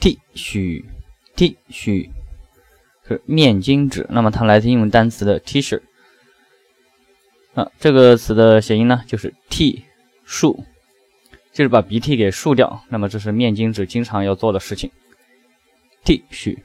T 恤，T 恤是面巾纸，那么它来自英文单词的 T-shirt。啊，这个词的谐音呢，就是 T 漱，就是把鼻涕给漱掉。那么这是面巾纸经常要做的事情。T 恤。